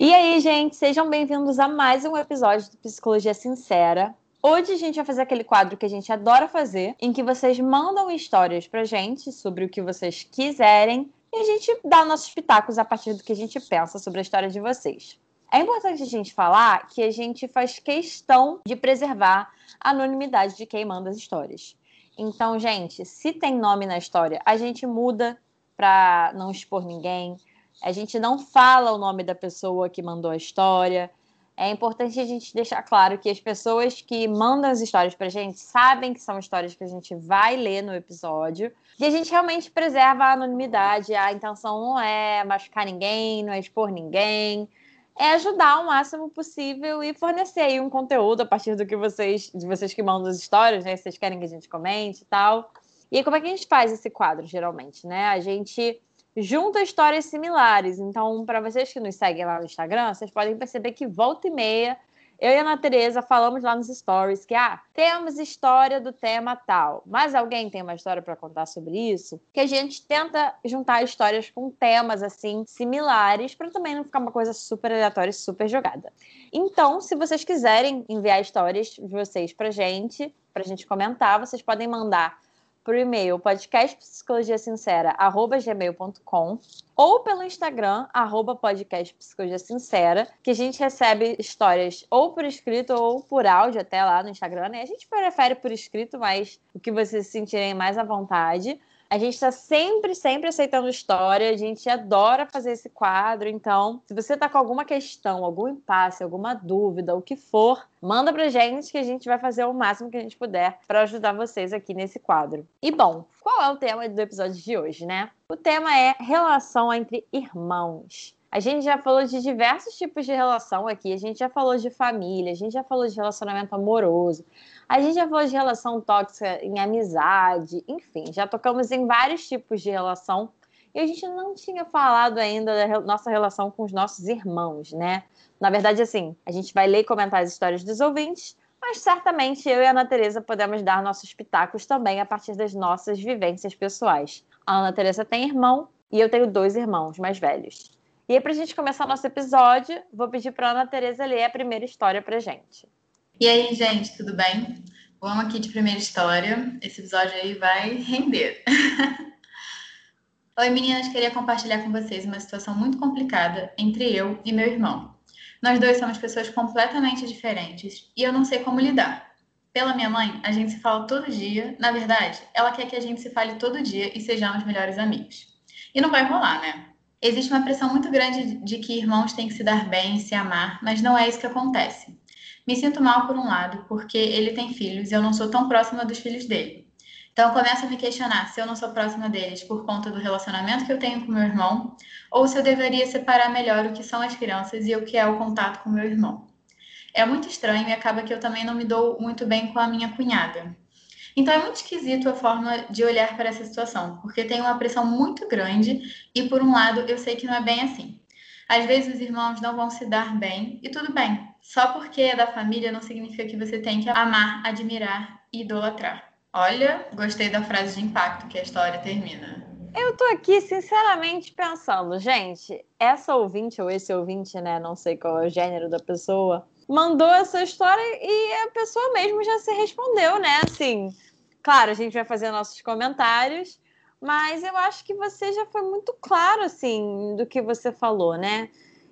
E aí, gente, sejam bem-vindos a mais um episódio do Psicologia Sincera. Hoje a gente vai fazer aquele quadro que a gente adora fazer, em que vocês mandam histórias pra gente sobre o que vocês quiserem e a gente dá nossos pitacos a partir do que a gente pensa sobre a história de vocês. É importante a gente falar que a gente faz questão de preservar a anonimidade de quem manda as histórias. Então, gente, se tem nome na história, a gente muda pra não expor ninguém. A gente não fala o nome da pessoa que mandou a história. É importante a gente deixar claro que as pessoas que mandam as histórias pra gente sabem que são histórias que a gente vai ler no episódio. E a gente realmente preserva a anonimidade. A intenção não é machucar ninguém, não é expor ninguém. É ajudar o máximo possível e fornecer aí um conteúdo a partir do que vocês, de vocês que mandam as histórias, né? Vocês querem que a gente comente e tal. E como é que a gente faz esse quadro, geralmente, né? A gente junta histórias similares. Então, para vocês que nos seguem lá no Instagram, vocês podem perceber que volta e meia, eu e a Ana Tereza falamos lá nos stories que, ah, temos história do tema tal, mas alguém tem uma história para contar sobre isso? Que a gente tenta juntar histórias com temas, assim, similares, para também não ficar uma coisa super aleatória e super jogada. Então, se vocês quiserem enviar histórias de vocês pra gente, pra gente comentar, vocês podem mandar por e-mail podcastpsicologiasincera@gmail.com ou pelo Instagram arroba podcastpsicologiasincera, que a gente recebe histórias ou por escrito ou por áudio até lá no Instagram, né? A gente prefere por escrito, mas o que vocês se sentirem mais à vontade. A gente está sempre, sempre aceitando história. A gente adora fazer esse quadro. Então, se você está com alguma questão, algum impasse, alguma dúvida, o que for, manda pra gente que a gente vai fazer o máximo que a gente puder para ajudar vocês aqui nesse quadro. E bom, qual é o tema do episódio de hoje, né? O tema é relação entre irmãos. A gente já falou de diversos tipos de relação aqui. A gente já falou de família, a gente já falou de relacionamento amoroso, a gente já falou de relação tóxica em amizade, enfim, já tocamos em vários tipos de relação. E a gente não tinha falado ainda da nossa relação com os nossos irmãos, né? Na verdade, assim, a gente vai ler e comentar as histórias dos ouvintes, mas certamente eu e a Ana Tereza podemos dar nossos pitacos também a partir das nossas vivências pessoais. A Ana Tereza tem irmão e eu tenho dois irmãos mais velhos. E aí, pra gente começar nosso episódio, vou pedir pra Ana Tereza ler a primeira história pra gente. E aí, gente, tudo bem? Vamos aqui de primeira história. Esse episódio aí vai render. Oi, meninas, queria compartilhar com vocês uma situação muito complicada entre eu e meu irmão. Nós dois somos pessoas completamente diferentes e eu não sei como lidar. Pela minha mãe, a gente se fala todo dia. Na verdade, ela quer que a gente se fale todo dia e sejamos melhores amigos. E não vai rolar, né? Existe uma pressão muito grande de que irmãos têm que se dar bem e se amar, mas não é isso que acontece. Me sinto mal por um lado, porque ele tem filhos e eu não sou tão próxima dos filhos dele. Então eu começo a me questionar se eu não sou próxima deles por conta do relacionamento que eu tenho com meu irmão, ou se eu deveria separar melhor o que são as crianças e o que é o contato com meu irmão. É muito estranho e acaba que eu também não me dou muito bem com a minha cunhada. Então é muito esquisito a forma de olhar para essa situação, porque tem uma pressão muito grande e por um lado eu sei que não é bem assim. Às vezes os irmãos não vão se dar bem e tudo bem. Só porque é da família não significa que você tem que amar, admirar e idolatrar. Olha, gostei da frase de impacto que a história termina. Eu tô aqui, sinceramente, pensando, gente, essa ouvinte ou esse ouvinte, né? Não sei qual é o gênero da pessoa, mandou essa história e a pessoa mesmo já se respondeu, né? Assim, claro, a gente vai fazer nossos comentários, mas eu acho que você já foi muito claro, assim, do que você falou, né?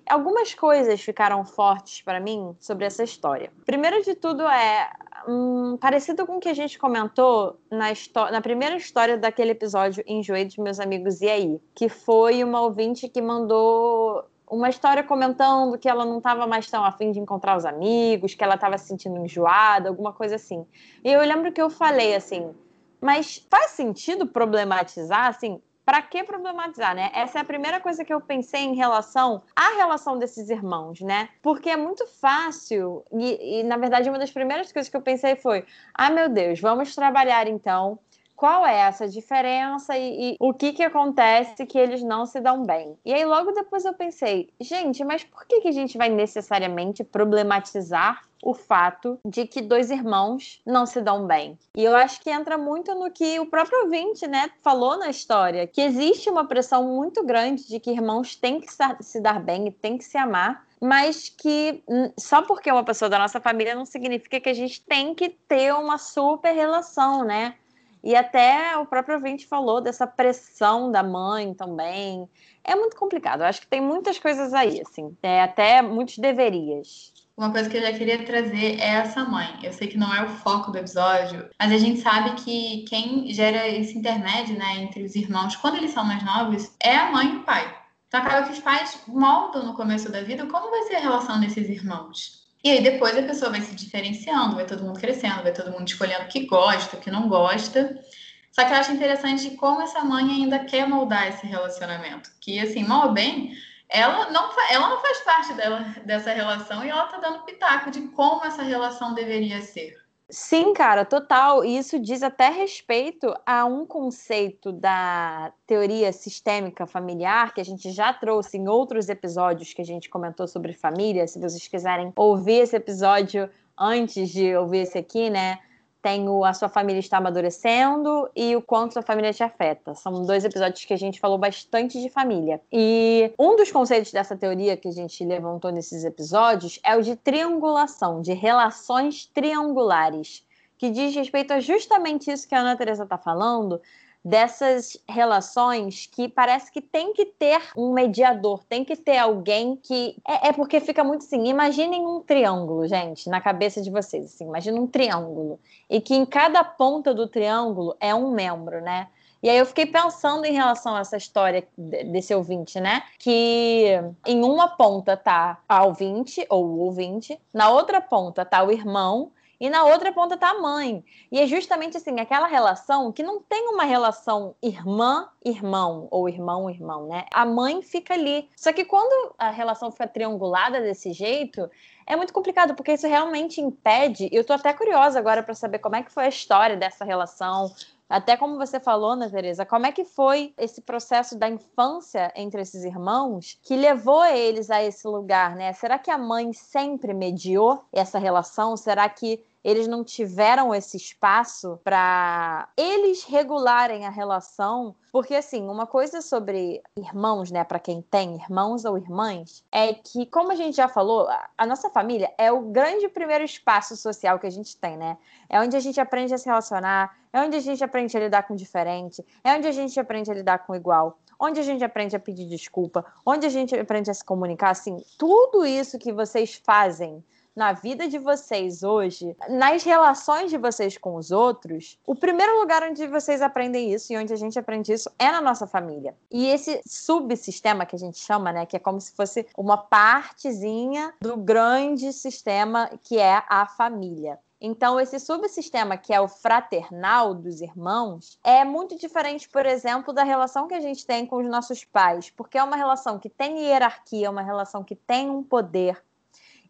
Algumas coisas ficaram fortes para mim sobre essa história. Primeiro de tudo é hum, parecido com o que a gente comentou na, na primeira história daquele episódio Enjoei dos Meus Amigos E aí, que foi uma ouvinte que mandou uma história comentando que ela não estava mais tão afim de encontrar os amigos, que ela estava se sentindo enjoada, alguma coisa assim. E eu lembro que eu falei assim, mas faz sentido problematizar assim? Para que problematizar, né? Essa é a primeira coisa que eu pensei em relação à relação desses irmãos, né? Porque é muito fácil, e, e na verdade uma das primeiras coisas que eu pensei foi: ah, meu Deus, vamos trabalhar então qual é essa diferença e, e, o que que acontece que eles não se dão bem. E aí logo depois eu pensei, gente, mas por que que a gente vai necessariamente problematizar o fato de que dois irmãos não se dão bem. E eu acho que entra muito no que o próprio ouvinte, né, falou na história, que existe uma pressão muito grande de que irmãos têm que se dar bem e têm que se amar, mas que só porque é uma pessoa da nossa família não significa que a gente tem que ter uma super relação, né? E até o próprio ouvinte falou dessa pressão da mãe também. É muito complicado. Eu acho que tem muitas coisas aí, assim. É até muitos deverias. Uma coisa que eu já queria trazer é essa mãe. Eu sei que não é o foco do episódio, mas a gente sabe que quem gera esse intermédio, né, entre os irmãos, quando eles são mais novos, é a mãe e o pai. Então acaba que os pais moldam no começo da vida como vai ser a relação desses irmãos. E aí depois a pessoa vai se diferenciando, vai todo mundo crescendo, vai todo mundo escolhendo o que gosta, o que não gosta. Só que eu acho interessante como essa mãe ainda quer moldar esse relacionamento. Que, assim, mal ou bem, ela não, ela não faz parte dela, dessa relação e ela tá dando pitaco de como essa relação deveria ser. Sim, cara, total. E isso diz até respeito a um conceito da teoria sistêmica familiar que a gente já trouxe em outros episódios que a gente comentou sobre família. Se vocês quiserem ouvir esse episódio antes de ouvir esse aqui, né? Tem o A Sua Família Está Amadurecendo e o Quanto Sua Família Te Afeta. São dois episódios que a gente falou bastante de família. E um dos conceitos dessa teoria que a gente levantou nesses episódios é o de triangulação, de relações triangulares, que diz respeito a justamente isso que a Ana Teresa está falando, dessas relações que parece que tem que ter um mediador, tem que ter alguém que. É, é, porque fica muito assim. Imaginem um triângulo, gente, na cabeça de vocês. Assim, imagina um triângulo. E que em cada ponta do triângulo é um membro, né? E aí eu fiquei pensando em relação a essa história desse ouvinte, né? Que em uma ponta tá a ouvinte, ou o ouvinte, na outra ponta tá o irmão, e na outra ponta está a mãe. E é justamente assim, aquela relação que não tem uma relação irmã-irmão ou irmão-irmão, né? A mãe fica ali. Só que quando a relação fica triangulada desse jeito, é muito complicado, porque isso realmente impede. Eu tô até curiosa agora para saber como é que foi a história dessa relação, até como você falou, né, Tereza, como é que foi esse processo da infância entre esses irmãos que levou eles a esse lugar, né? Será que a mãe sempre mediou essa relação? Será que eles não tiveram esse espaço para eles regularem a relação. Porque, assim, uma coisa sobre irmãos, né, para quem tem irmãos ou irmãs, é que, como a gente já falou, a nossa família é o grande primeiro espaço social que a gente tem, né? É onde a gente aprende a se relacionar, é onde a gente aprende a lidar com diferente, é onde a gente aprende a lidar com igual onde a gente aprende a pedir desculpa, onde a gente aprende a se comunicar, assim, tudo isso que vocês fazem na vida de vocês hoje, nas relações de vocês com os outros, o primeiro lugar onde vocês aprendem isso e onde a gente aprende isso é na nossa família. E esse subsistema que a gente chama, né, que é como se fosse uma partezinha do grande sistema que é a família. Então, esse subsistema que é o fraternal dos irmãos é muito diferente, por exemplo, da relação que a gente tem com os nossos pais, porque é uma relação que tem hierarquia, é uma relação que tem um poder,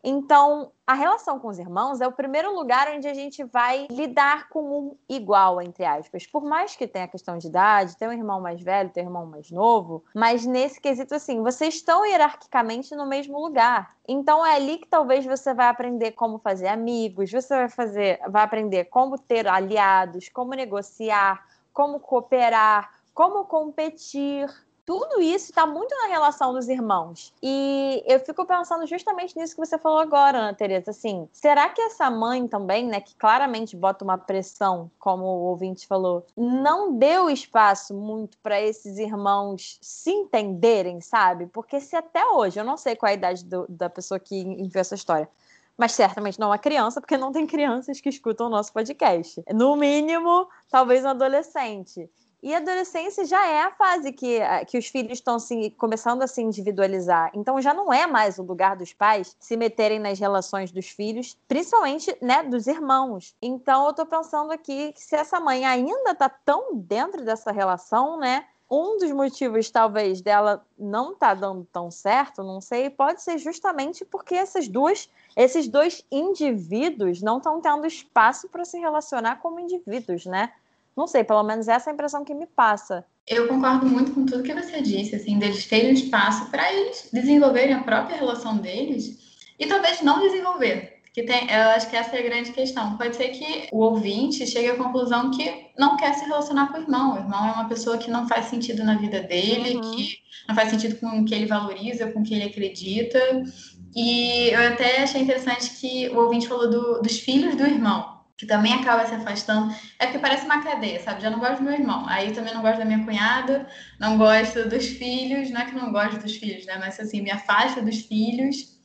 então, a relação com os irmãos é o primeiro lugar onde a gente vai lidar com um igual, entre aspas. Por mais que tenha a questão de idade, ter um irmão mais velho, ter um irmão mais novo, mas nesse quesito, assim, vocês estão hierarquicamente no mesmo lugar. Então, é ali que talvez você vai aprender como fazer amigos, você vai fazer, vai aprender como ter aliados, como negociar, como cooperar, como competir tudo isso está muito na relação dos irmãos. E eu fico pensando justamente nisso que você falou agora, Ana Tereza. Assim, será que essa mãe também, né, que claramente bota uma pressão, como o ouvinte falou, não deu espaço muito para esses irmãos se entenderem, sabe? Porque se até hoje, eu não sei qual é a idade do, da pessoa que enviou essa história, mas certamente não uma criança, porque não tem crianças que escutam o nosso podcast. No mínimo, talvez um adolescente. E a adolescência já é a fase que, que os filhos estão assim, começando a se individualizar. Então já não é mais o lugar dos pais se meterem nas relações dos filhos, principalmente né, dos irmãos. Então eu tô pensando aqui que se essa mãe ainda tá tão dentro dessa relação, né? um dos motivos, talvez, dela não tá dando tão certo, não sei, pode ser justamente porque essas duas, esses dois indivíduos não estão tendo espaço para se relacionar como indivíduos, né? Não sei, pelo menos essa é a impressão que me passa. Eu concordo muito com tudo que você disse, assim, deles terem espaço para eles desenvolverem a própria relação deles e talvez não desenvolver que tem, eu acho que essa é a grande questão. Pode ser que o ouvinte chegue à conclusão que não quer se relacionar com o irmão. O irmão é uma pessoa que não faz sentido na vida dele, uhum. que não faz sentido com o que ele valoriza, com o que ele acredita. E eu até achei interessante que o ouvinte falou do, dos filhos do irmão, que também acaba se afastando. É porque parece uma cadeia, sabe? Já não gosto do meu irmão, aí também não gosto da minha cunhada, não gosto dos filhos, não é que não gosto dos filhos, né? Mas assim, me afasta dos filhos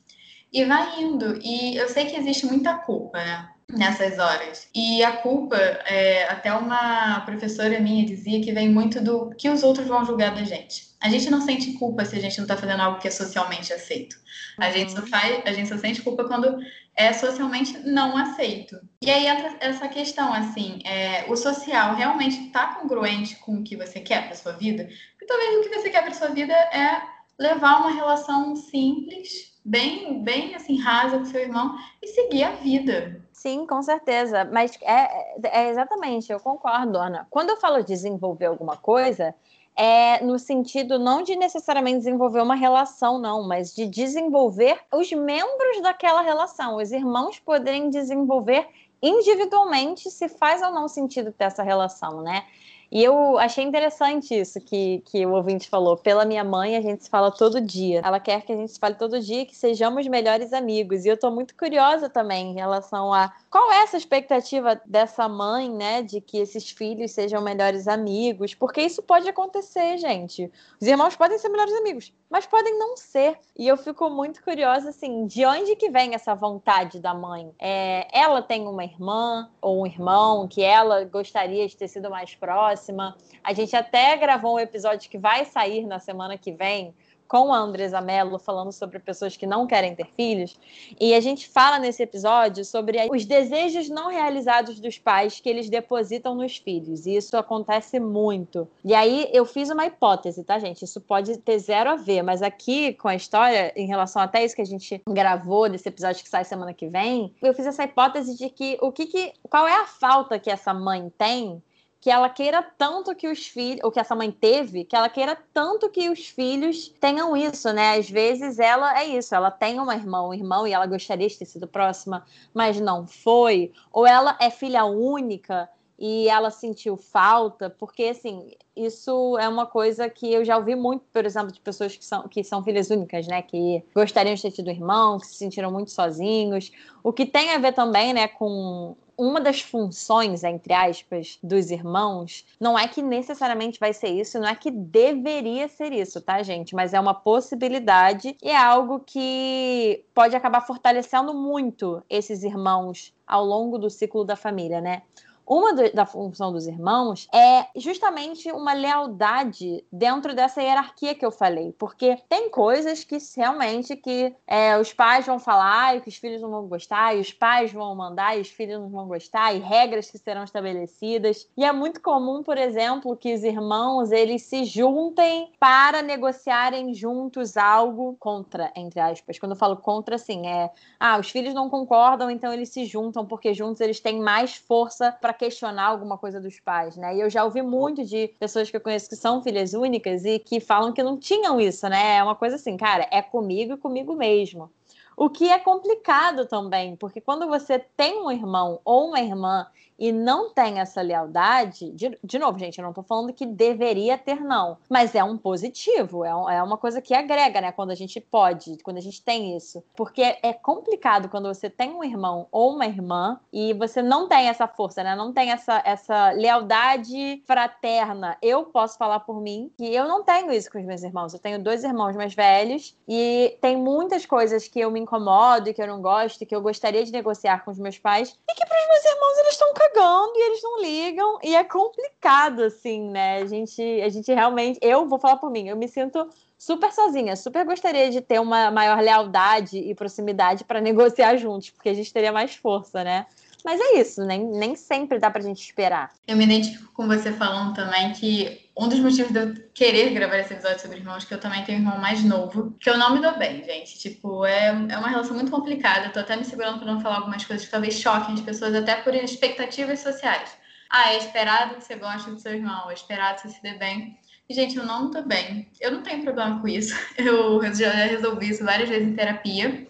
e vai indo. E eu sei que existe muita culpa, né? Nessas horas. E a culpa, é, até uma professora minha dizia que vem muito do que os outros vão julgar da gente. A gente não sente culpa se a gente não está fazendo algo que é socialmente aceito. A, uhum. gente só faz, a gente só sente culpa quando é socialmente não aceito. E aí entra essa questão, assim, é, o social realmente está congruente com o que você quer para sua vida? Porque talvez o que você quer para sua vida é levar uma relação simples bem, bem assim, rasa com seu irmão e seguir a vida. Sim, com certeza. Mas é, é exatamente, eu concordo, Ana. Quando eu falo desenvolver alguma coisa, é no sentido não de necessariamente desenvolver uma relação, não, mas de desenvolver os membros daquela relação. Os irmãos poderem desenvolver individualmente se faz ou não sentido ter essa relação, né? E eu achei interessante isso que, que o ouvinte falou. Pela minha mãe, a gente se fala todo dia. Ela quer que a gente se fale todo dia, que sejamos melhores amigos. E eu tô muito curiosa também em relação a qual é essa expectativa dessa mãe, né, de que esses filhos sejam melhores amigos, porque isso pode acontecer, gente. Os irmãos podem ser melhores amigos, mas podem não ser. E eu fico muito curiosa, assim, de onde que vem essa vontade da mãe? É, ela tem uma irmã ou um irmão que ela gostaria de ter sido mais próxima. A gente até gravou um episódio que vai sair na semana que vem com a Andresa Mello falando sobre pessoas que não querem ter filhos. E a gente fala nesse episódio sobre os desejos não realizados dos pais que eles depositam nos filhos. E isso acontece muito. E aí eu fiz uma hipótese, tá, gente? Isso pode ter zero a ver, mas aqui com a história, em relação até isso que a gente gravou desse episódio que sai semana que vem, eu fiz essa hipótese de que o que, que qual é a falta que essa mãe tem que ela queira tanto que os filhos, ou que essa mãe teve, que ela queira tanto que os filhos tenham isso, né? Às vezes ela é isso, ela tem uma irmã, um irmão e ela gostaria de ter sido próxima, mas não foi, ou ela é filha única e ela sentiu falta, porque assim, isso é uma coisa que eu já ouvi muito, por exemplo, de pessoas que são, que são filhas únicas, né? Que gostariam de ter tido irmão, que se sentiram muito sozinhos. O que tem a ver também, né, com uma das funções, entre aspas, dos irmãos, não é que necessariamente vai ser isso, não é que deveria ser isso, tá, gente? Mas é uma possibilidade e é algo que pode acabar fortalecendo muito esses irmãos ao longo do ciclo da família, né? Uma do, da função dos irmãos é justamente uma lealdade dentro dessa hierarquia que eu falei, porque tem coisas que realmente que é, os pais vão falar e que os filhos não vão gostar, e os pais vão mandar e os filhos não vão gostar, e regras que serão estabelecidas. E é muito comum, por exemplo, que os irmãos eles se juntem para negociarem juntos algo contra, entre aspas. Quando eu falo contra, assim, é ah, os filhos não concordam, então eles se juntam porque juntos eles têm mais força para para questionar alguma coisa dos pais, né? E eu já ouvi muito de pessoas que eu conheço que são filhas únicas e que falam que não tinham isso, né? É uma coisa assim, cara, é comigo e comigo mesmo. O que é complicado também, porque quando você tem um irmão ou uma irmã e não tem essa lealdade, de, de novo, gente, eu não tô falando que deveria ter, não, mas é um positivo, é, um, é uma coisa que agrega, né? Quando a gente pode, quando a gente tem isso. Porque é complicado quando você tem um irmão ou uma irmã e você não tem essa força, né? Não tem essa, essa lealdade fraterna. Eu posso falar por mim que eu não tenho isso com os meus irmãos. Eu tenho dois irmãos mais velhos e tem muitas coisas que eu me incomodo e que eu não gosto e que eu gostaria de negociar com os meus pais e que para os meus irmãos eles estão cagando e eles não ligam e é complicado assim, né? A gente, a gente realmente, eu vou falar por mim, eu me sinto super sozinha, super gostaria de ter uma maior lealdade e proximidade para negociar juntos, porque a gente teria mais força, né? Mas é isso, nem, nem sempre dá pra gente esperar. Eu me identifico com você falando também que um dos motivos de eu querer gravar esse episódio sobre irmãos, que eu também tenho um irmão mais novo, que eu não me dou bem, gente. Tipo, é, é uma relação muito complicada. Eu tô até me segurando pra não falar algumas coisas que talvez choquem as pessoas, até por expectativas sociais. Ah, é esperado que você goste do seu irmão, é esperado que você se dê bem. E, gente, eu não tô bem. Eu não tenho problema com isso. Eu já resolvi isso várias vezes em terapia.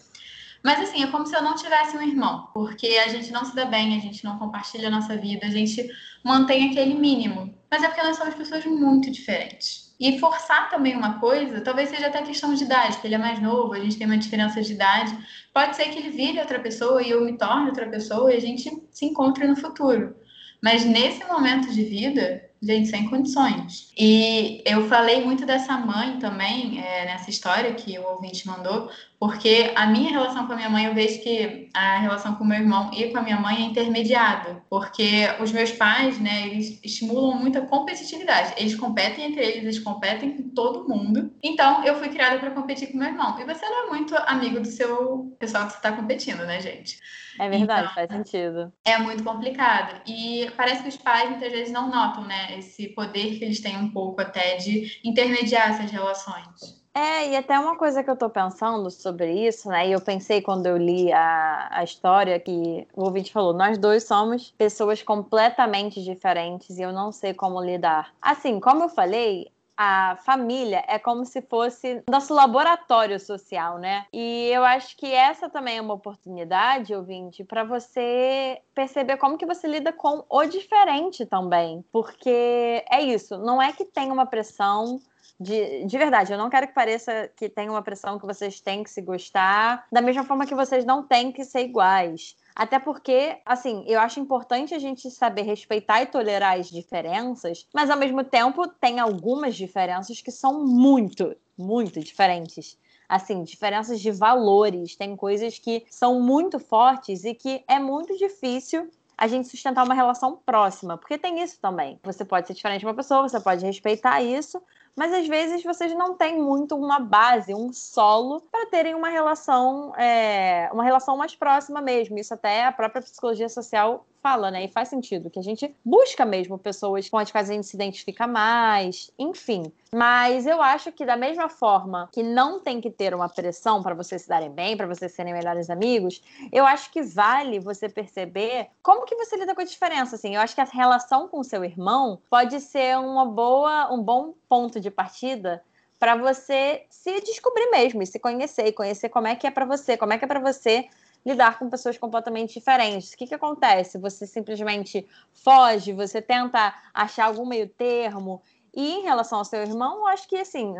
Mas assim, é como se eu não tivesse um irmão, porque a gente não se dá bem, a gente não compartilha a nossa vida, a gente mantém aquele mínimo. Mas é porque nós somos pessoas muito diferentes. E forçar também uma coisa, talvez seja até questão de idade, que ele é mais novo, a gente tem uma diferença de idade. Pode ser que ele vire outra pessoa e eu me torne outra pessoa e a gente se encontre no futuro. Mas nesse momento de vida, gente, sem condições. E eu falei muito dessa mãe também, é, nessa história que o ouvinte mandou, porque a minha relação com a minha mãe, eu vejo que a relação com o meu irmão e com a minha mãe é intermediada, porque os meus pais, né, eles estimulam muita competitividade. Eles competem entre eles, eles competem com todo mundo. Então, eu fui criada para competir com meu irmão. E você não é muito amigo do seu pessoal que você está competindo, né, gente? É verdade, então, faz sentido. É muito complicado. E parece que os pais muitas vezes não notam, né, esse poder que eles têm um pouco até de intermediar essas relações. É, e até uma coisa que eu tô pensando sobre isso, né? E eu pensei quando eu li a, a história que o ouvinte falou: nós dois somos pessoas completamente diferentes e eu não sei como lidar. Assim, como eu falei, a família é como se fosse nosso laboratório social, né? E eu acho que essa também é uma oportunidade, ouvinte, para você perceber como que você lida com o diferente também. Porque é isso, não é que tem uma pressão de, de verdade, eu não quero que pareça que tem uma pressão que vocês têm que se gostar, da mesma forma que vocês não têm que ser iguais. Até porque, assim, eu acho importante a gente saber respeitar e tolerar as diferenças, mas ao mesmo tempo tem algumas diferenças que são muito, muito diferentes. Assim, diferenças de valores, tem coisas que são muito fortes e que é muito difícil a gente sustentar uma relação próxima, porque tem isso também. Você pode ser diferente de uma pessoa, você pode respeitar isso, mas às vezes vocês não têm muito uma base, um solo para terem uma relação, é, uma relação mais próxima mesmo. Isso até a própria psicologia social fala, né? E faz sentido que a gente busca mesmo pessoas com as quais a gente se identifica mais, enfim. Mas eu acho que da mesma forma que não tem que ter uma pressão para vocês se darem bem, para vocês serem melhores amigos, eu acho que vale você perceber como que você lida com a diferença, assim. Eu acho que a relação com seu irmão pode ser uma boa, um bom ponto de partida para você se descobrir mesmo e se conhecer e conhecer como é que é para você, como é que é para você lidar com pessoas completamente diferentes. O que, que acontece? Você simplesmente foge, você tenta achar algum meio termo. E em relação ao seu irmão, eu acho que assim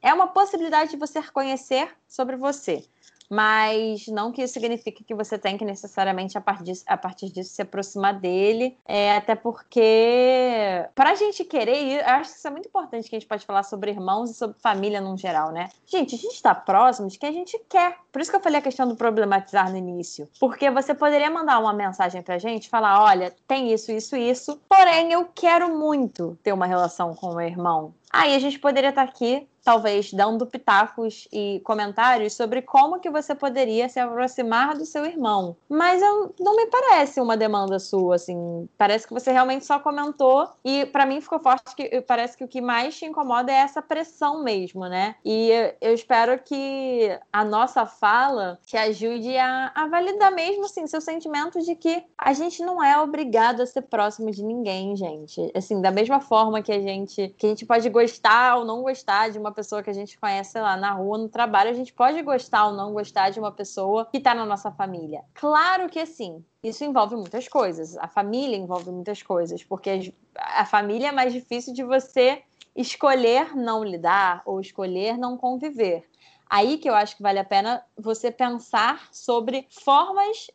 é uma possibilidade de você conhecer sobre você mas não que isso signifique que você tem que necessariamente, a partir disso, a partir disso se aproximar dele, é, até porque, para a gente querer eu acho que isso é muito importante que a gente pode falar sobre irmãos e sobre família no geral, né? Gente, a gente está próximo de quem a gente quer. Por isso que eu falei a questão do problematizar no início. Porque você poderia mandar uma mensagem pra gente, falar: olha, tem isso, isso, isso, porém eu quero muito ter uma relação com o meu irmão. Aí a gente poderia estar aqui talvez dando pitacos e comentários sobre como que você poderia se aproximar do seu irmão. Mas eu, não me parece uma demanda sua, assim. Parece que você realmente só comentou e para mim ficou forte que parece que o que mais te incomoda é essa pressão mesmo, né? E eu espero que a nossa fala te ajude a, a validar mesmo, assim, seu sentimento de que a gente não é obrigado a ser próximo de ninguém, gente. Assim, da mesma forma que a gente que a gente pode gostar ou não gostar de uma pessoa que a gente conhece, sei lá, na rua, no trabalho, a gente pode gostar ou não gostar de uma pessoa que está na nossa família. Claro que sim, isso envolve muitas coisas. A família envolve muitas coisas, porque a família é mais difícil de você escolher não lidar ou escolher não conviver. Aí que eu acho que vale a pena você pensar sobre formas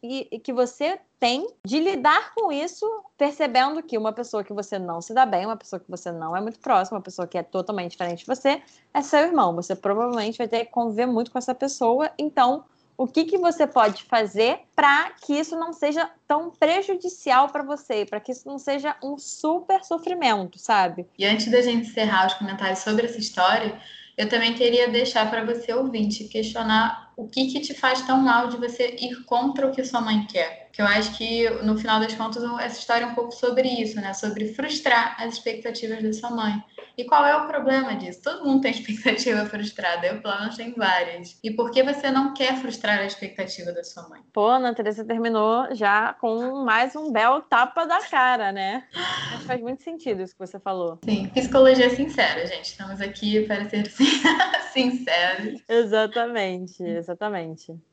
que você tem de lidar com isso, percebendo que uma pessoa que você não se dá bem, uma pessoa que você não é muito próxima, uma pessoa que é totalmente diferente de você, é seu irmão. Você provavelmente vai ter que conviver muito com essa pessoa, então o que, que você pode fazer para que isso não seja tão prejudicial para você, para que isso não seja um super sofrimento, sabe? E antes da gente encerrar os comentários sobre essa história, eu também queria deixar para você ouvinte questionar o que, que te faz tão mal de você ir contra o que sua mãe quer. Que eu acho que, no final das contas, essa história é um pouco sobre isso, né? Sobre frustrar as expectativas da sua mãe. E qual é o problema disso? Todo mundo tem expectativa frustrada, eu, pelo menos, tenho várias. E por que você não quer frustrar a expectativa da sua mãe? Pô, Ana Teresa terminou já com mais um belo tapa da cara, né? Mas faz muito sentido isso que você falou. Sim, psicologia sincera, gente. Estamos aqui para ser sinceros. Exatamente, exatamente.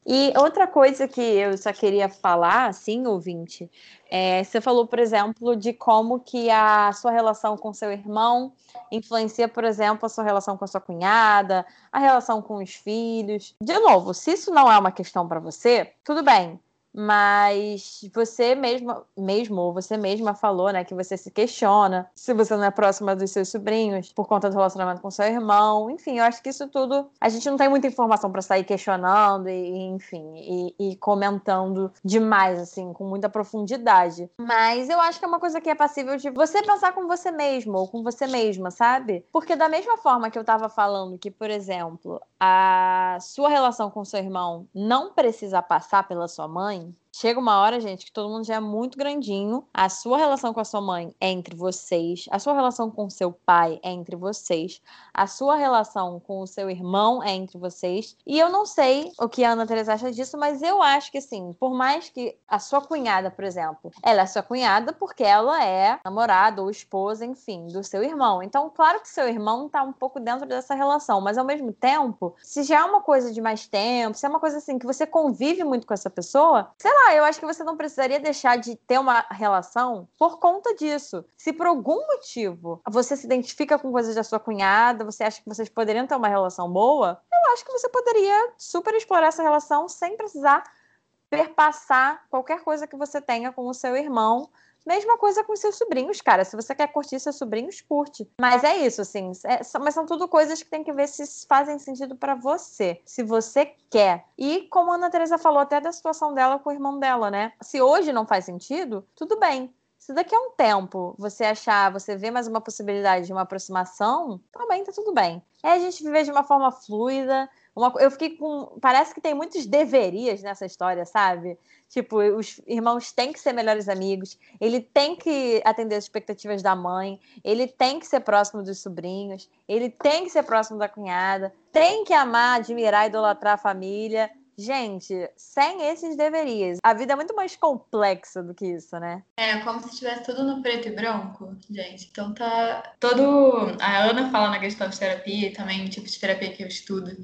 E outra coisa que eu só queria falar, assim, ouvinte, é, você falou, por exemplo, de como que a sua relação com seu irmão influencia, por exemplo, a sua relação com a sua cunhada, a relação com os filhos. De novo, se isso não é uma questão para você, tudo bem mas você mesma, mesmo você mesma falou, né, que você se questiona se você não é próxima dos seus sobrinhos por conta do relacionamento com seu irmão. Enfim, eu acho que isso tudo a gente não tem muita informação para sair questionando e, enfim, e, e, comentando demais, assim, com muita profundidade. Mas eu acho que é uma coisa que é passível de você pensar com você mesmo ou com você mesma, sabe? Porque da mesma forma que eu tava falando que, por exemplo, a sua relação com seu irmão não precisa passar pela sua mãe, time. Chega uma hora, gente, que todo mundo já é muito grandinho. A sua relação com a sua mãe é entre vocês. A sua relação com o seu pai é entre vocês. A sua relação com o seu irmão é entre vocês. E eu não sei o que a Ana Teresa acha disso, mas eu acho que, assim, por mais que a sua cunhada, por exemplo, ela é sua cunhada porque ela é namorada ou esposa, enfim, do seu irmão. Então, claro que seu irmão tá um pouco dentro dessa relação, mas ao mesmo tempo, se já é uma coisa de mais tempo, se é uma coisa assim que você convive muito com essa pessoa, sei lá, eu acho que você não precisaria deixar de ter uma relação por conta disso. Se por algum motivo você se identifica com coisas da sua cunhada, você acha que vocês poderiam ter uma relação boa, eu acho que você poderia super explorar essa relação sem precisar perpassar qualquer coisa que você tenha com o seu irmão Mesma coisa com seus sobrinhos, cara. Se você quer curtir seus sobrinhos, curte. Mas é isso, assim. É, mas são tudo coisas que tem que ver se fazem sentido para você. Se você quer. E como a Ana Teresa falou até da situação dela com o irmão dela, né? Se hoje não faz sentido, tudo bem. Se daqui a um tempo você achar, você vê mais uma possibilidade de uma aproximação, também tá tudo bem. É a gente viver de uma forma fluida, uma, eu fiquei com. Parece que tem muitos deverias nessa história, sabe? Tipo, os irmãos têm que ser melhores amigos, ele tem que atender as expectativas da mãe, ele tem que ser próximo dos sobrinhos, ele tem que ser próximo da cunhada, tem que amar, admirar, idolatrar a família. Gente, sem esses deverias. A vida é muito mais complexa do que isso, né? É, como se estivesse tudo no preto e branco, gente. Então tá. Todo. A Ana fala na questão de terapia e também o tipo de terapia que eu estudo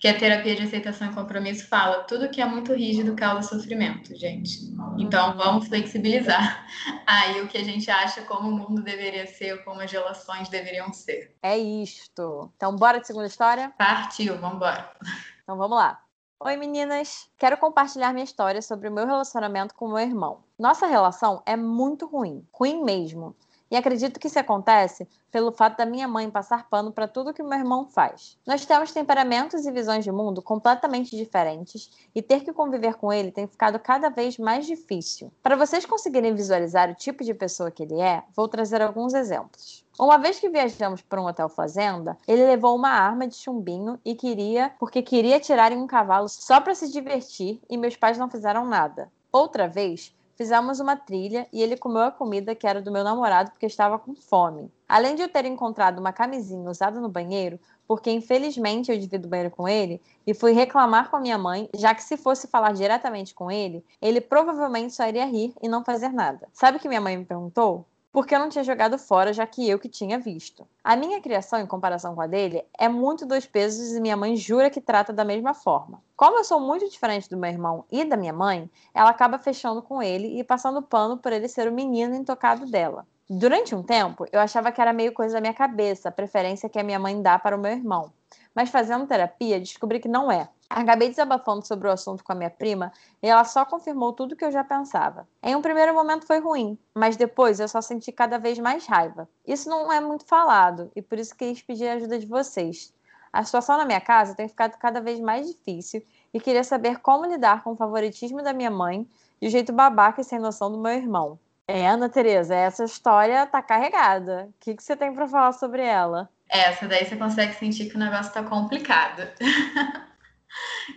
que a terapia de aceitação e compromisso fala tudo que é muito rígido causa sofrimento, gente. Então vamos flexibilizar aí o que a gente acha como o mundo deveria ser, como as relações deveriam ser. É isto. Então bora de segunda história? Partiu, vamos embora. Então vamos lá. Oi meninas, quero compartilhar minha história sobre o meu relacionamento com meu irmão. Nossa relação é muito ruim, ruim mesmo. E acredito que isso acontece pelo fato da minha mãe passar pano para tudo que meu irmão faz. Nós temos temperamentos e visões de mundo completamente diferentes e ter que conviver com ele tem ficado cada vez mais difícil. Para vocês conseguirem visualizar o tipo de pessoa que ele é, vou trazer alguns exemplos. Uma vez que viajamos para um hotel fazenda, ele levou uma arma de chumbinho e queria, porque queria tirar em um cavalo só para se divertir e meus pais não fizeram nada. Outra vez, Fizemos uma trilha e ele comeu a comida que era do meu namorado porque estava com fome. Além de eu ter encontrado uma camisinha usada no banheiro, porque infelizmente eu divido o banheiro com ele, e fui reclamar com a minha mãe, já que se fosse falar diretamente com ele, ele provavelmente só iria rir e não fazer nada. Sabe o que minha mãe me perguntou? Porque eu não tinha jogado fora, já que eu que tinha visto. A minha criação, em comparação com a dele, é muito dois pesos e minha mãe jura que trata da mesma forma. Como eu sou muito diferente do meu irmão e da minha mãe, ela acaba fechando com ele e passando pano por ele ser o menino intocado dela. Durante um tempo, eu achava que era meio coisa da minha cabeça, a preferência que a minha mãe dá para o meu irmão. Mas fazendo terapia, descobri que não é. Acabei desabafando sobre o assunto com a minha prima e ela só confirmou tudo o que eu já pensava. Em um primeiro momento foi ruim, mas depois eu só senti cada vez mais raiva. Isso não é muito falado e por isso quis pedir a ajuda de vocês. A situação na minha casa tem ficado cada vez mais difícil e queria saber como lidar com o favoritismo da minha mãe e o jeito babaca e sem noção do meu irmão. É, Ana Tereza, essa história tá carregada. O que, que você tem para falar sobre ela? Essa daí você consegue sentir que o negócio tá complicado.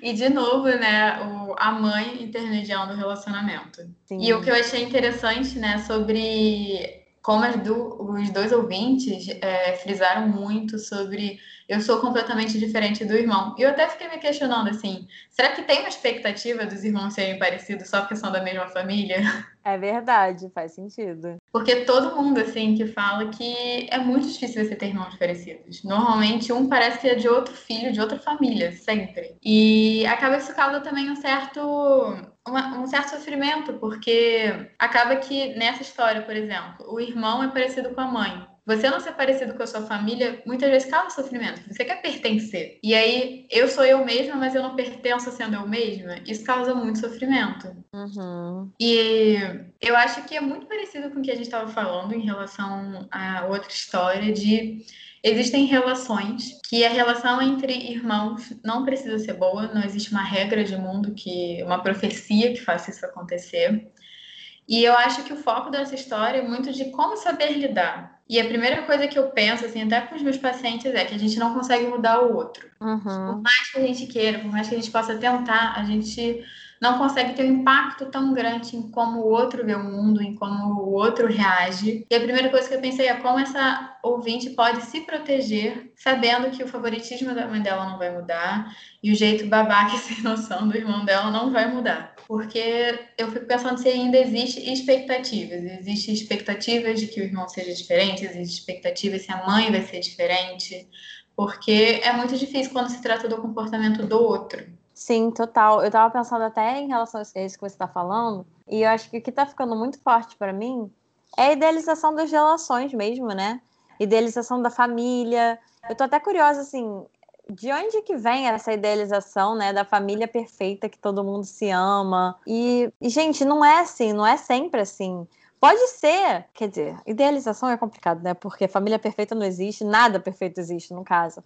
E, de novo, né, o, a mãe intermediando o relacionamento. Sim. E o que eu achei interessante, né, sobre como do, os dois ouvintes é, frisaram muito sobre eu sou completamente diferente do irmão. E eu até fiquei me questionando assim: será que tem uma expectativa dos irmãos serem parecidos só porque são da mesma família? É verdade, faz sentido. Porque todo mundo, assim, que fala que é muito difícil você ter irmãos parecidos. Normalmente, um parece que é de outro filho, de outra família, sempre. E acaba isso causa também um certo uma, um certo sofrimento, porque acaba que nessa história, por exemplo, o irmão é parecido com a mãe. Você não ser parecido com a sua família muitas vezes causa sofrimento. Você quer pertencer. E aí, eu sou eu mesma, mas eu não pertenço sendo eu mesma. Isso causa muito sofrimento. Uhum. E eu acho que é muito parecido com o que a gente estava falando em relação a outra história de Existem relações que a relação entre irmãos não precisa ser boa, não existe uma regra de mundo que uma profecia que faça isso acontecer. E eu acho que o foco dessa história é muito de como saber lidar. E a primeira coisa que eu penso, assim, até com os meus pacientes, é que a gente não consegue mudar o outro. Uhum. Por mais que a gente queira, por mais que a gente possa tentar, a gente não consegue ter um impacto tão grande em como o outro vê o mundo, em como o outro reage. E a primeira coisa que eu pensei é como essa ouvinte pode se proteger, sabendo que o favoritismo da mãe dela não vai mudar e o jeito babaca e sem noção do irmão dela não vai mudar. Porque eu fico pensando se ainda existe expectativas. Existem expectativas de que o irmão seja diferente, existem expectativas se a mãe vai ser diferente. Porque é muito difícil quando se trata do comportamento do outro. Sim, total. Eu tava pensando até em relação a isso que você está falando, e eu acho que o que tá ficando muito forte para mim é a idealização das relações mesmo, né? Idealização da família. Eu tô até curiosa, assim, de onde que vem essa idealização, né, da família perfeita que todo mundo se ama? E, e, gente, não é assim, não é sempre assim. Pode ser, quer dizer, idealização é complicado, né? Porque família perfeita não existe, nada perfeito existe, no caso.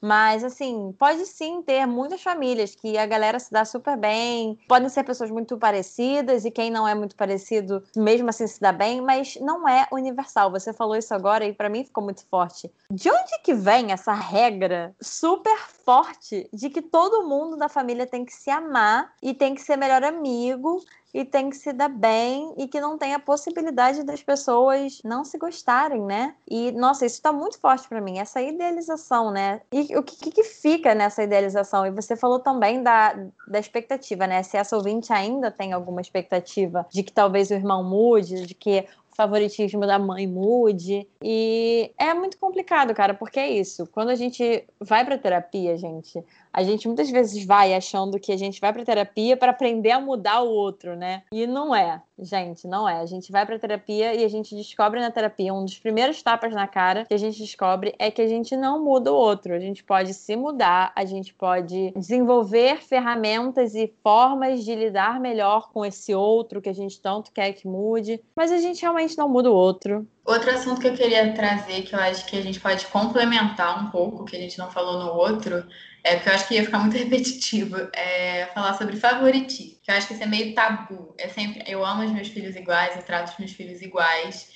Mas, assim, pode sim ter muitas famílias que a galera se dá super bem. Podem ser pessoas muito parecidas e quem não é muito parecido, mesmo assim, se dá bem, mas não é universal. Você falou isso agora e para mim ficou muito forte. De onde que vem essa regra super forte de que todo mundo da família tem que se amar e tem que ser melhor amigo e tem que se dar bem e que não tem a possibilidade das pessoas não se gostarem, né? E, nossa, isso tá muito forte para mim, essa idealização, né? E o que, que fica nessa idealização? E você falou também da, da expectativa, né? Se essa ouvinte ainda tem alguma expectativa de que talvez o irmão mude, de que favoritismo da mãe mude. E é muito complicado, cara, porque é isso. Quando a gente vai para terapia, gente, a gente muitas vezes vai achando que a gente vai para terapia para aprender a mudar o outro, né? E não é, gente, não é. A gente vai para terapia e a gente descobre na terapia um dos primeiros tapas na cara que a gente descobre é que a gente não muda o outro. A gente pode se mudar, a gente pode desenvolver ferramentas e formas de lidar melhor com esse outro que a gente tanto quer que mude, mas a gente realmente não muda o outro. Outro assunto que eu queria trazer, que eu acho que a gente pode complementar um pouco, que a gente não falou no outro, é porque eu acho que ia ficar muito repetitivo, é falar sobre favoritismo, que eu acho que isso é meio tabu. É sempre, eu amo os meus filhos iguais, eu trato os meus filhos iguais.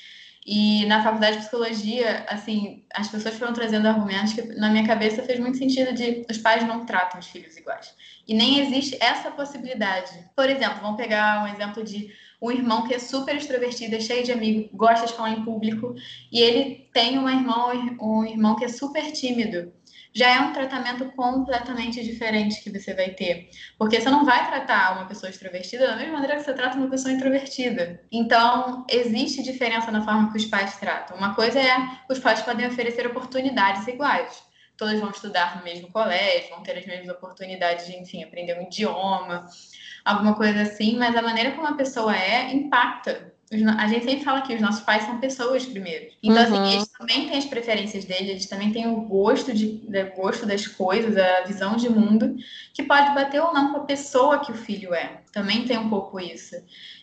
E na faculdade de psicologia, assim, as pessoas foram trazendo argumentos que na minha cabeça fez muito sentido de os pais não tratam os filhos iguais. E nem existe essa possibilidade. Por exemplo, vamos pegar um exemplo de um irmão que é super extrovertido, é cheio de amigos, gosta de falar em público, e ele tem uma irmã, um irmão que é super tímido já é um tratamento completamente diferente que você vai ter. Porque você não vai tratar uma pessoa extrovertida da mesma maneira que você trata uma pessoa introvertida. Então, existe diferença na forma que os pais tratam. Uma coisa é os pais podem oferecer oportunidades iguais. Todos vão estudar no mesmo colégio, vão ter as mesmas oportunidades de, enfim, aprender um idioma, alguma coisa assim, mas a maneira como a pessoa é impacta a gente sempre fala que os nossos pais são pessoas primeiro. Então, assim, uhum. assim, eles também têm as preferências deles, eles também têm o gosto, de, o gosto das coisas, a visão de mundo, que pode bater ou não com a pessoa que o filho é. Também tem um pouco isso.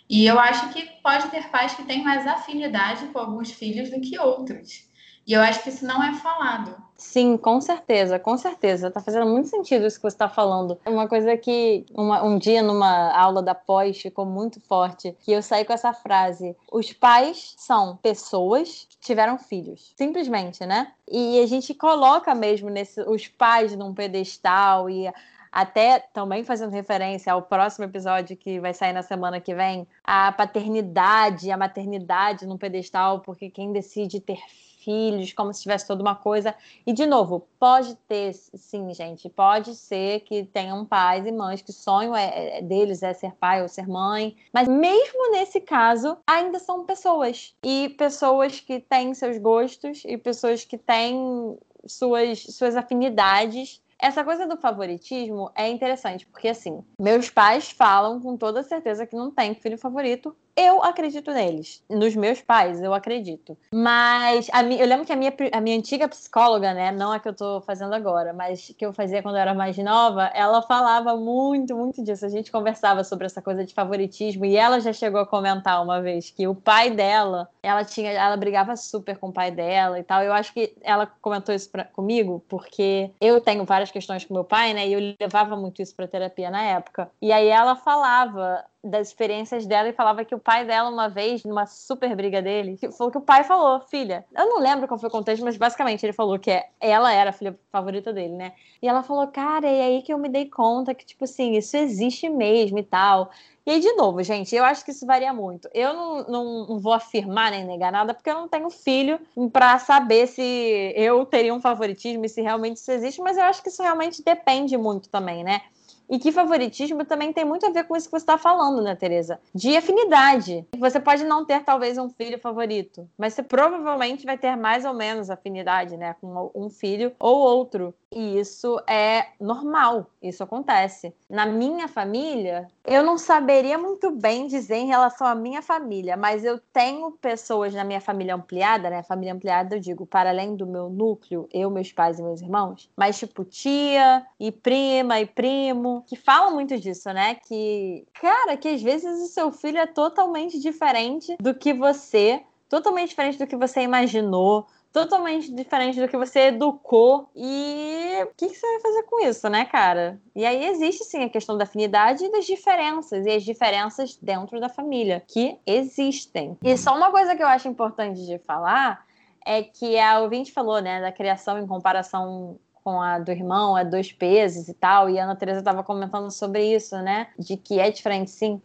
E eu acho que pode ter pais que têm mais afinidade com alguns filhos do que outros. E eu acho que isso não é falado. Sim, com certeza, com certeza. Tá fazendo muito sentido isso que você está falando. Uma coisa que uma, um dia numa aula da pós ficou muito forte, que eu saí com essa frase: os pais são pessoas que tiveram filhos, simplesmente, né? E a gente coloca mesmo nesse, os pais num pedestal e até também fazendo referência ao próximo episódio que vai sair na semana que vem, a paternidade, a maternidade num pedestal, porque quem decide ter filhos, como se tivesse toda uma coisa. E, de novo, pode ter, sim, gente, pode ser que tenham pais e mães que sonham é, é, deles é ser pai ou ser mãe, mas mesmo nesse caso, ainda são pessoas. E pessoas que têm seus gostos e pessoas que têm suas, suas afinidades essa coisa do favoritismo é interessante, porque assim, meus pais falam com toda certeza que não tem filho favorito, eu acredito neles. Nos meus pais, eu acredito. Mas a eu lembro que a minha, a minha antiga psicóloga, né? Não a que eu tô fazendo agora, mas que eu fazia quando eu era mais nova, ela falava muito, muito disso. A gente conversava sobre essa coisa de favoritismo e ela já chegou a comentar uma vez que o pai dela, ela tinha, ela brigava super com o pai dela e tal. Eu acho que ela comentou isso pra, comigo porque eu tenho várias questões com meu pai, né? E eu levava muito isso para terapia na época. E aí ela falava das experiências dela e falava que o pai dela, uma vez, numa super briga dele, falou que o pai falou, filha. Eu não lembro qual foi o contexto, mas basicamente ele falou que ela era a filha favorita dele, né? E ela falou, cara, e aí que eu me dei conta que, tipo assim, isso existe mesmo e tal. E aí, de novo, gente, eu acho que isso varia muito. Eu não, não, vou afirmar nem negar nada, porque eu não tenho filho para saber se eu teria um favoritismo e se realmente isso existe, mas eu acho que isso realmente depende muito também, né? E que favoritismo também tem muito a ver com isso que você está falando, né, Tereza? De afinidade. Você pode não ter, talvez, um filho favorito, mas você provavelmente vai ter mais ou menos afinidade, né, com um filho ou outro. E isso é normal, isso acontece. Na minha família, eu não saberia muito bem dizer em relação à minha família, mas eu tenho pessoas na minha família ampliada, né? Família ampliada, eu digo, para além do meu núcleo, eu, meus pais e meus irmãos, mas tipo tia e prima e primo, que falam muito disso, né? Que, cara, que às vezes o seu filho é totalmente diferente do que você, totalmente diferente do que você imaginou totalmente diferente do que você educou. E o que, que, você vai fazer com isso, né, cara? E aí existe sim a questão da afinidade e das diferenças, e as diferenças dentro da família, que existem. E só uma coisa que eu acho importante de falar é que a ouvinte falou, né, da criação em comparação com a do irmão, é dois pesos e tal, e a Ana Teresa estava comentando sobre isso, né, de que é diferente sim.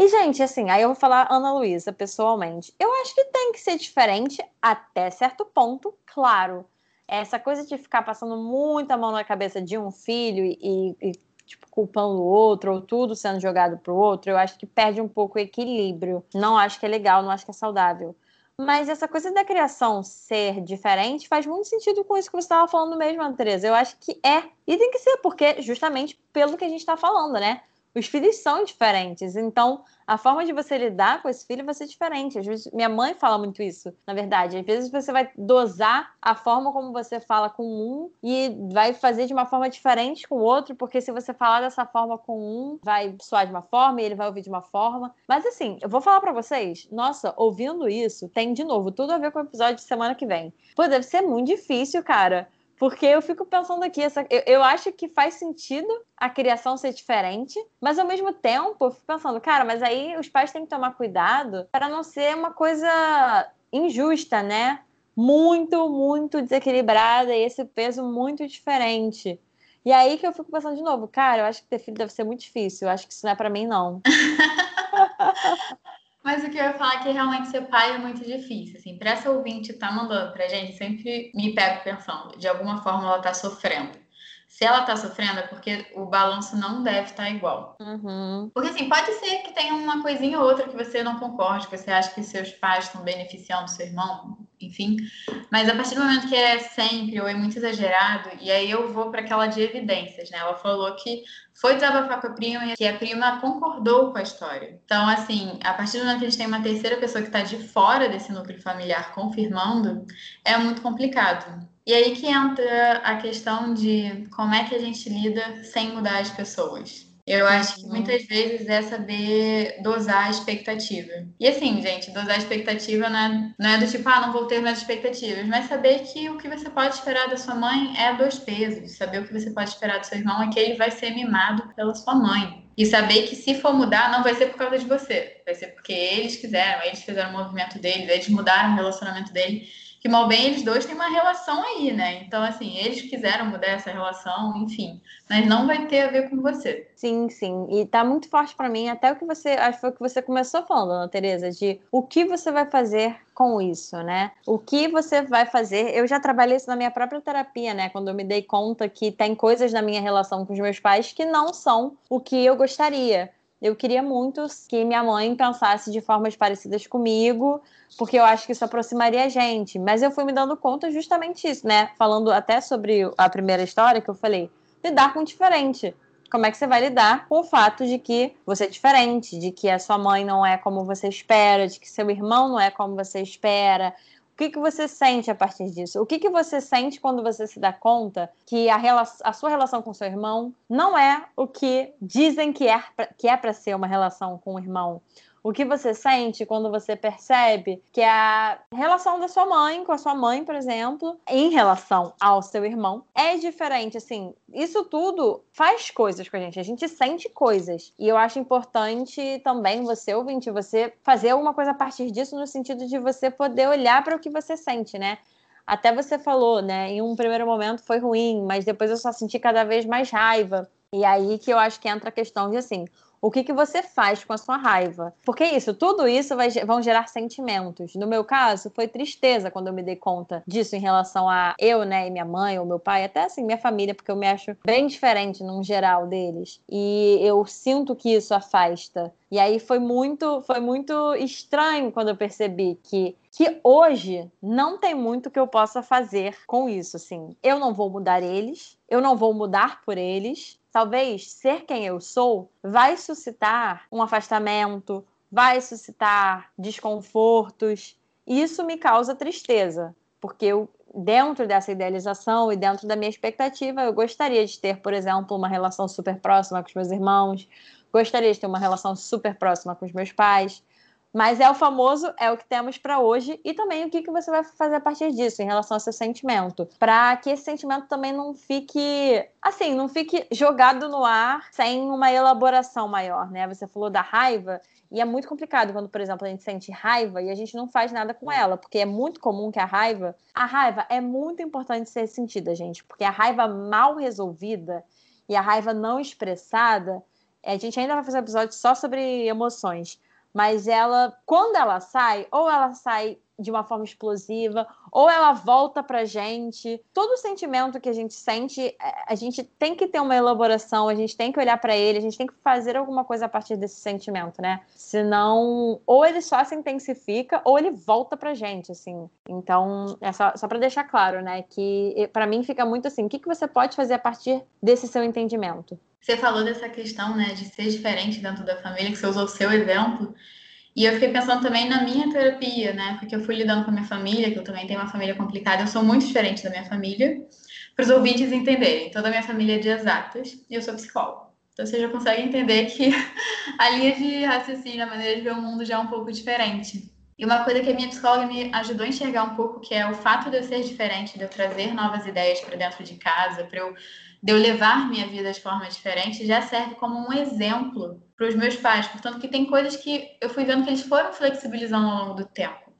E, gente, assim, aí eu vou falar Ana Luísa pessoalmente. Eu acho que tem que ser diferente até certo ponto, claro. Essa coisa de ficar passando muita mão na cabeça de um filho e, e tipo, culpando o outro, ou tudo sendo jogado pro outro, eu acho que perde um pouco o equilíbrio. Não acho que é legal, não acho que é saudável. Mas essa coisa da criação ser diferente faz muito sentido com isso que você estava falando mesmo, Andresa. Eu acho que é. E tem que ser, porque justamente pelo que a gente está falando, né? Os filhos são diferentes. Então, a forma de você lidar com esse filho vai ser diferente. Às vezes, minha mãe fala muito isso, na verdade. Às vezes você vai dosar a forma como você fala com um e vai fazer de uma forma diferente com o outro, porque se você falar dessa forma com um, vai soar de uma forma e ele vai ouvir de uma forma. Mas assim, eu vou falar para vocês, nossa, ouvindo isso, tem de novo tudo a ver com o episódio de semana que vem. Pô, deve ser muito difícil, cara porque eu fico pensando aqui, essa, eu, eu, acho que faz sentido a criação ser diferente, mas ao mesmo tempo eu fico pensando, cara, mas aí os pais têm que tomar cuidado para não ser uma coisa injusta, né? Muito, muito desequilibrada e esse peso muito diferente. E aí que eu fico pensando de novo, cara, eu acho que ter filho deve ser muito difícil, eu acho que isso não é para mim, não. Mas o que eu ia falar é que realmente ser pai é muito difícil. Assim, para essa ouvinte tá mandando pra gente, sempre me pego pensando, de alguma forma ela tá sofrendo. Se ela tá sofrendo é porque o balanço não deve estar tá igual. Uhum. Porque assim, pode ser que tenha uma coisinha ou outra que você não concorde, que você acha que seus pais estão beneficiando seu irmão, enfim. Mas a partir do momento que é sempre ou é muito exagerado, e aí eu vou para aquela de evidências, né? Ela falou que foi desabafar com a prima e que a prima concordou com a história. Então, assim, a partir do momento que a gente tem uma terceira pessoa que está de fora desse núcleo familiar confirmando, é muito complicado. E aí que entra a questão de como é que a gente lida sem mudar as pessoas. Eu acho que muitas vezes é saber dosar a expectativa. E assim, gente, dosar a expectativa não é, não é do tipo, ah, não vou ter mais expectativas, mas saber que o que você pode esperar da sua mãe é dois pesos. Saber o que você pode esperar do seu irmão é que ele vai ser mimado pela sua mãe. E saber que se for mudar, não vai ser por causa de você. Vai ser porque eles quiseram, eles fizeram o movimento deles, eles mudaram o relacionamento dele que mal bem eles dois têm uma relação aí, né? Então, assim, eles quiseram mudar essa relação, enfim, mas não vai ter a ver com você. Sim, sim. E tá muito forte para mim, até o que você, acho que foi o que você começou falando, Ana Tereza, de o que você vai fazer com isso, né? O que você vai fazer? Eu já trabalhei isso na minha própria terapia, né? Quando eu me dei conta que tem coisas na minha relação com os meus pais que não são o que eu gostaria. Eu queria muito que minha mãe pensasse de formas parecidas comigo, porque eu acho que isso aproximaria a gente. Mas eu fui me dando conta justamente isso, né? Falando até sobre a primeira história que eu falei, lidar com o diferente. Como é que você vai lidar com o fato de que você é diferente, de que a sua mãe não é como você espera, de que seu irmão não é como você espera, que, que você sente a partir disso? O que, que você sente quando você se dá conta que a, a sua relação com seu irmão não é o que dizem que é, que é para ser uma relação com o irmão? O que você sente quando você percebe que a relação da sua mãe com a sua mãe, por exemplo, em relação ao seu irmão, é diferente. Assim, isso tudo faz coisas com a gente. A gente sente coisas. E eu acho importante também você, ouvinte, você fazer alguma coisa a partir disso, no sentido de você poder olhar para o que você sente, né? Até você falou, né? Em um primeiro momento foi ruim, mas depois eu só senti cada vez mais raiva. E aí que eu acho que entra a questão de assim, o que, que você faz com a sua raiva. Porque isso, tudo isso vai, vão gerar sentimentos. No meu caso, foi tristeza quando eu me dei conta disso em relação a eu, né, e minha mãe, ou meu pai, até assim, minha família, porque eu me acho bem diferente num geral deles. E eu sinto que isso afasta. E aí foi muito, foi muito estranho quando eu percebi que que hoje não tem muito que eu possa fazer com isso, assim. Eu não vou mudar eles, eu não vou mudar por eles, talvez ser quem eu sou vai suscitar um afastamento, vai suscitar desconfortos. E isso me causa tristeza, porque eu, dentro dessa idealização e dentro da minha expectativa, eu gostaria de ter, por exemplo, uma relação super próxima com os meus irmãos, gostaria de ter uma relação super próxima com os meus pais. Mas é o famoso, é o que temos para hoje e também o que, que você vai fazer a partir disso em relação ao seu sentimento, para que esse sentimento também não fique, assim, não fique jogado no ar sem uma elaboração maior, né? Você falou da raiva e é muito complicado quando, por exemplo, a gente sente raiva e a gente não faz nada com ela, porque é muito comum que a raiva, a raiva é muito importante ser sentida, gente, porque a raiva mal resolvida e a raiva não expressada, a gente ainda vai fazer um episódio só sobre emoções mas ela, quando ela sai, ou ela sai de uma forma explosiva, ou ela volta pra gente. Todo sentimento que a gente sente, é, a gente tem que ter uma elaboração, a gente tem que olhar para ele, a gente tem que fazer alguma coisa a partir desse sentimento, né? Senão, ou ele só se intensifica, ou ele volta pra gente, assim. Então, é só, só para deixar claro, né, que para mim fica muito assim, o que, que você pode fazer a partir desse seu entendimento? Você falou dessa questão, né, de ser diferente dentro da família, que você usou o seu exemplo. E eu fiquei pensando também na minha terapia, né? Porque eu fui lidando com a minha família, que eu também tenho uma família complicada, eu sou muito diferente da minha família. Para os ouvintes entenderem, toda a minha família é de exatas e eu sou psicóloga. Então você já consegue entender que a linha de raciocínio, a maneira de ver o mundo já é um pouco diferente. E uma coisa que a minha psicóloga me ajudou a enxergar um pouco, que é o fato de eu ser diferente, de eu trazer novas ideias para dentro de casa, para eu de eu levar minha vida de forma diferente, já serve como um exemplo para os meus pais. Portanto, que tem coisas que eu fui vendo que eles foram flexibilizando ao longo do tempo.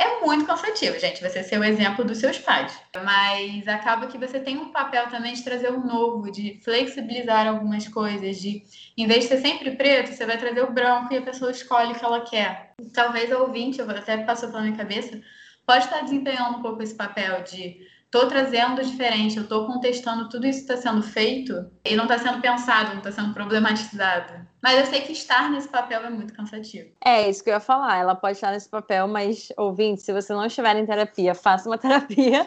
É muito cansativo, gente, você ser o exemplo dos seus pais. Mas acaba que você tem um papel também de trazer o novo, de flexibilizar algumas coisas, de em vez de ser sempre preto, você vai trazer o branco e a pessoa escolhe o que ela quer. Talvez o ouvinte, até passou pela minha cabeça, pode estar desempenhando um pouco esse papel de estou trazendo diferente, eu estou contestando tudo isso que está sendo feito e não está sendo pensado, não está sendo problematizado. Mas eu sei que estar nesse papel é muito cansativo. É isso que eu ia falar. Ela pode estar nesse papel, mas, ouvinte, se você não estiver em terapia, faça uma terapia,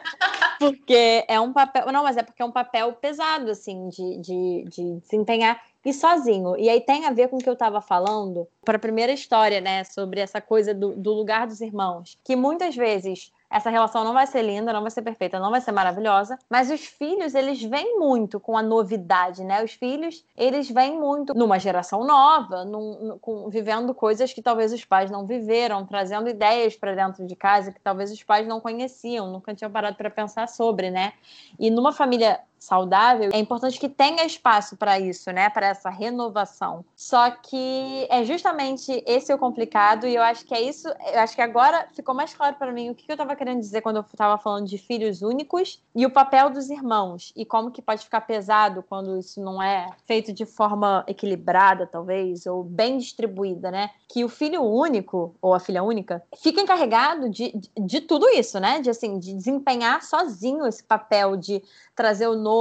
porque é um papel. Não, mas é porque é um papel pesado, assim, de, de, de desempenhar e sozinho. E aí tem a ver com o que eu estava falando para a primeira história, né, sobre essa coisa do, do lugar dos irmãos, que muitas vezes essa relação não vai ser linda, não vai ser perfeita, não vai ser maravilhosa, mas os filhos, eles vêm muito com a novidade, né? Os filhos, eles vêm muito numa geração nova, num, com, vivendo coisas que talvez os pais não viveram, trazendo ideias para dentro de casa que talvez os pais não conheciam, nunca tinham parado para pensar sobre, né? E numa família saudável, é importante que tenha espaço para isso, né? Para essa renovação. Só que é justamente esse o complicado e eu acho que é isso. Eu acho que agora ficou mais claro para mim o que eu estava querendo dizer quando eu estava falando de filhos únicos e o papel dos irmãos e como que pode ficar pesado quando isso não é feito de forma equilibrada, talvez, ou bem distribuída, né? Que o filho único ou a filha única fica encarregado de, de, de tudo isso, né? De assim, de desempenhar sozinho esse papel de trazer o novo,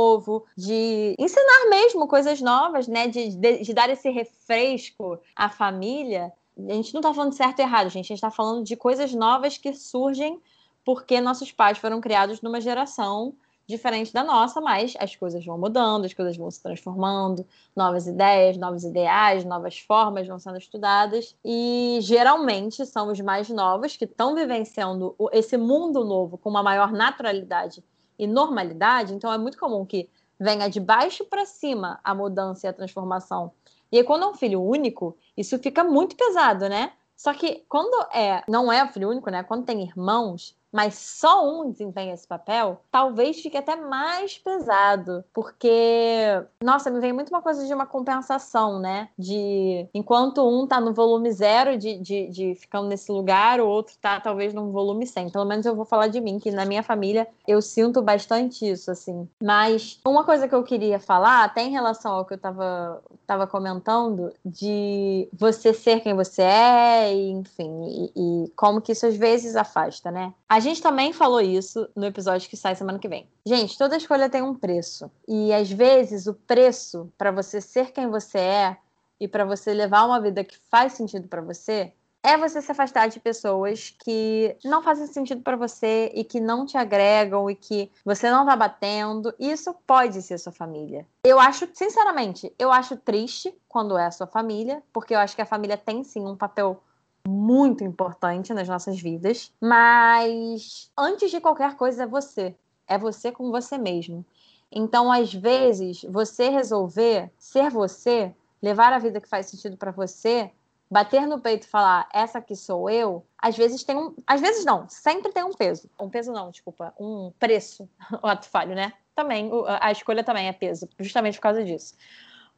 de ensinar mesmo coisas novas, né? De, de, de dar esse refresco à família. A gente não está falando certo e errado, gente. A gente está falando de coisas novas que surgem porque nossos pais foram criados numa geração diferente da nossa, mas as coisas vão mudando, as coisas vão se transformando, novas ideias, novos ideais, novas formas vão sendo estudadas e geralmente são os mais novos que estão vivenciando esse mundo novo com uma maior naturalidade e normalidade, então é muito comum que venha de baixo para cima a mudança e a transformação. E aí, quando é um filho único, isso fica muito pesado, né? Só que quando é, não é filho único, né? Quando tem irmãos, mas só um desempenha esse papel, talvez fique até mais pesado, porque, nossa, me vem muito uma coisa de uma compensação, né? De enquanto um tá no volume zero de, de, de ficando nesse lugar, o outro tá talvez num volume 100. Pelo menos eu vou falar de mim, que na minha família eu sinto bastante isso, assim. Mas uma coisa que eu queria falar, até em relação ao que eu tava, tava comentando, de você ser quem você é, e, enfim, e, e como que isso às vezes afasta, né? A gente também falou isso no episódio que sai semana que vem. Gente, toda escolha tem um preço. E às vezes o preço para você ser quem você é e para você levar uma vida que faz sentido para você é você se afastar de pessoas que não fazem sentido para você e que não te agregam e que você não tá batendo. Isso pode ser sua família. Eu acho, sinceramente, eu acho triste quando é a sua família, porque eu acho que a família tem sim um papel muito importante nas nossas vidas, mas antes de qualquer coisa é você. É você com você mesmo. Então, às vezes, você resolver ser você, levar a vida que faz sentido para você, bater no peito e falar, essa aqui sou eu, às vezes tem um. Às vezes não, sempre tem um peso. Um peso não, desculpa, um preço. O ato falho, né? Também, a escolha também é peso, justamente por causa disso.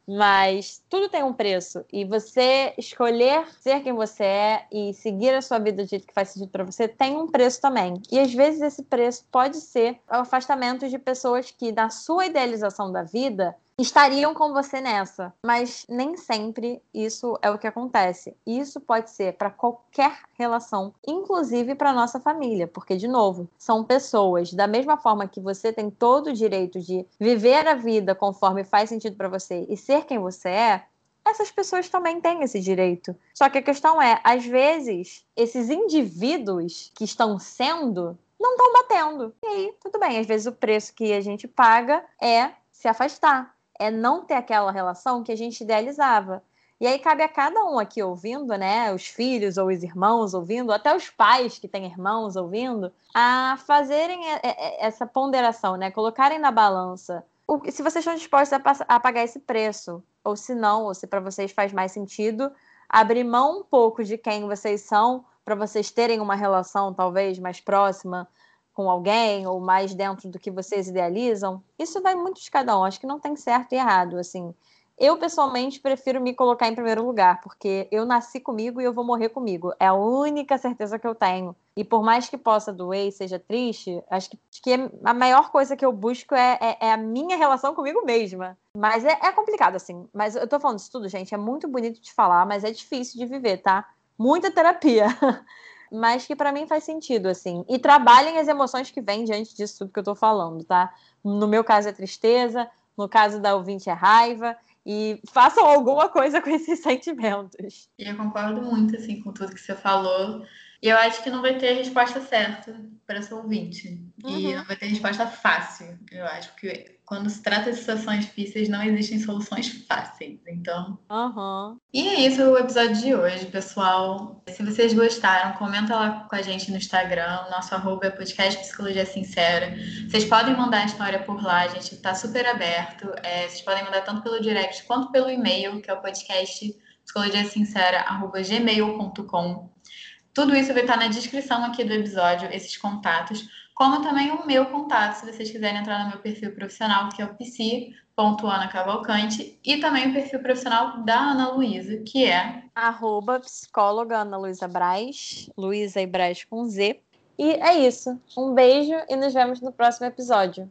Mas tudo tem um preço. E você escolher ser quem você é e seguir a sua vida do jeito que faz sentido para você tem um preço também. E às vezes esse preço pode ser o afastamento de pessoas que, na sua idealização da vida, estariam com você nessa, mas nem sempre isso é o que acontece. Isso pode ser para qualquer relação, inclusive para nossa família, porque de novo, são pessoas da mesma forma que você tem todo o direito de viver a vida conforme faz sentido para você e ser quem você é, essas pessoas também têm esse direito. Só que a questão é, às vezes, esses indivíduos que estão sendo não estão batendo. E aí, tudo bem, às vezes o preço que a gente paga é se afastar é não ter aquela relação que a gente idealizava. E aí cabe a cada um aqui ouvindo, né, os filhos ou os irmãos ouvindo, até os pais que têm irmãos ouvindo, a fazerem essa ponderação, né, colocarem na balança se vocês estão dispostos a, pagar esse preço, ou se não, ou se para vocês faz mais sentido abrir mão um pouco de quem vocês são para vocês terem uma relação talvez mais próxima, com alguém ou mais dentro do que vocês idealizam, isso vai muito de cada um. Acho que não tem certo e errado, assim. Eu pessoalmente prefiro me colocar em primeiro lugar, porque eu nasci comigo e eu vou morrer comigo. É a única certeza que eu tenho. E por mais que possa doer e seja triste, acho que, acho que a maior coisa que eu busco é, é, é a minha relação comigo mesma. Mas é, é, complicado, assim. Mas eu tô falando isso tudo, gente. É muito bonito de falar, mas é difícil de viver, tá? Muita terapia. mas que para mim faz sentido, assim. E trabalhem as emoções que vêm diante disso tudo que eu tô falando, tá? No meu caso é tristeza, no caso da ouvinte é raiva, e façam alguma coisa com esses sentimentos. E eu concordo muito, assim, com tudo que você falou. E eu acho que não vai ter resposta certa para essa ouvinte. Uhum. E não vai ter resposta fácil. Eu acho que quando se trata de situações difíceis, não existem soluções fáceis. Então. Uhum. E é isso o episódio de hoje, pessoal. Se vocês gostaram, comenta lá com a gente no Instagram. Nosso arroba é podcast Psicologia Sincera. Vocês podem mandar a história por lá, a gente está super aberto. É, vocês podem mandar tanto pelo direct quanto pelo e-mail, que é o podcast psicologiasincera.gmail.com. Tudo isso vai estar na descrição aqui do episódio, esses contatos. como também o meu contato, se vocês quiserem entrar no meu perfil profissional, que é o psi.anacavalcante, e também o perfil profissional da Ana Luísa, que é arroba psicóloga Ana Luísa Braz, Luísa e Braz com Z. E é isso. Um beijo e nos vemos no próximo episódio.